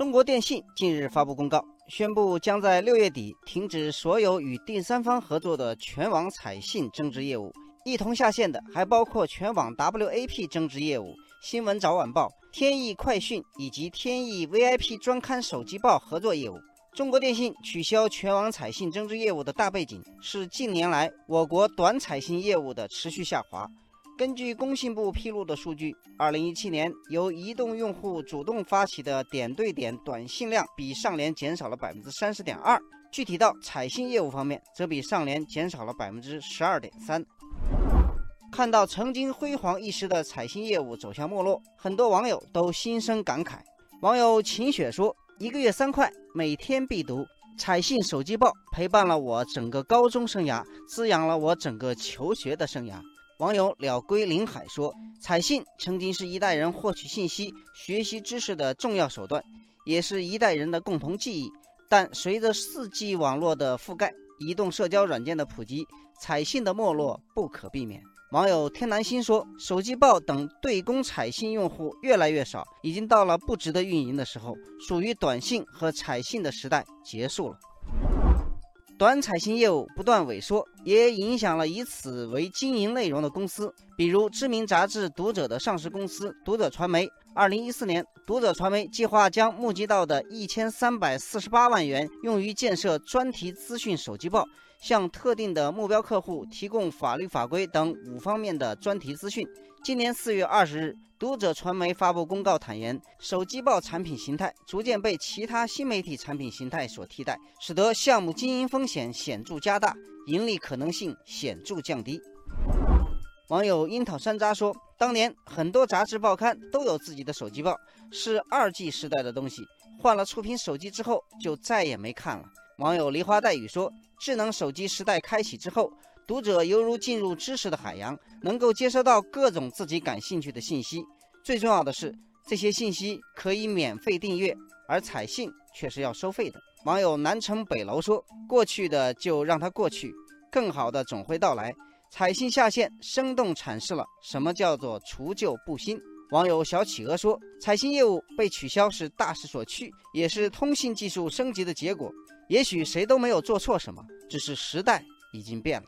中国电信近日发布公告，宣布将在六月底停止所有与第三方合作的全网彩信增值业务，一同下线的还包括全网 WAP 增值业务、新闻早晚报、天翼快讯以及天翼 VIP 专刊手机报合作业务。中国电信取消全网彩信增值业务的大背景是近年来我国短彩信业务的持续下滑。根据工信部披露的数据，二零一七年由移动用户主动发起的点对点短信量比上年减少了百分之三十点二。具体到彩信业务方面，则比上年减少了百分之十二点三。看到曾经辉煌一时的彩信业务走向没落，很多网友都心生感慨。网友秦雪说：“一个月三块，每天必读彩信手机报，陪伴了我整个高中生涯，滋养了我整个求学的生涯。”网友了归林海说：“彩信曾经是一代人获取信息、学习知识的重要手段，也是一代人的共同记忆。但随着 4G 网络的覆盖、移动社交软件的普及，彩信的没落不可避免。”网友天南星说：“手机报等对公彩信用户越来越少，已经到了不值得运营的时候，属于短信和彩信的时代结束了。”短彩信业务不断萎缩，也影响了以此为经营内容的公司，比如知名杂志《读者》的上市公司读者传媒。二零一四年，读者传媒计划将募集到的一千三百四十八万元用于建设专题资讯手机报，向特定的目标客户提供法律法规等五方面的专题资讯。今年四月二十日。读者传媒发布公告坦言，手机报产品形态逐渐被其他新媒体产品形态所替代，使得项目经营风险显著加大，盈利可能性显著降低。网友樱桃山楂说：“当年很多杂志报刊都有自己的手机报，是二 G 时代的东西，换了触屏手机之后就再也没看了。”网友梨花带雨说：“智能手机时代开启之后。”读者犹如进入知识的海洋，能够接收到各种自己感兴趣的信息。最重要的是，这些信息可以免费订阅，而彩信却是要收费的。网友南城北楼说：“过去的就让它过去，更好的总会到来。”彩信下线，生动阐释了什么叫做除旧布新。网友小企鹅说：“彩信业务被取消是大势所趋，也是通信技术升级的结果。也许谁都没有做错什么，只是时代已经变了。”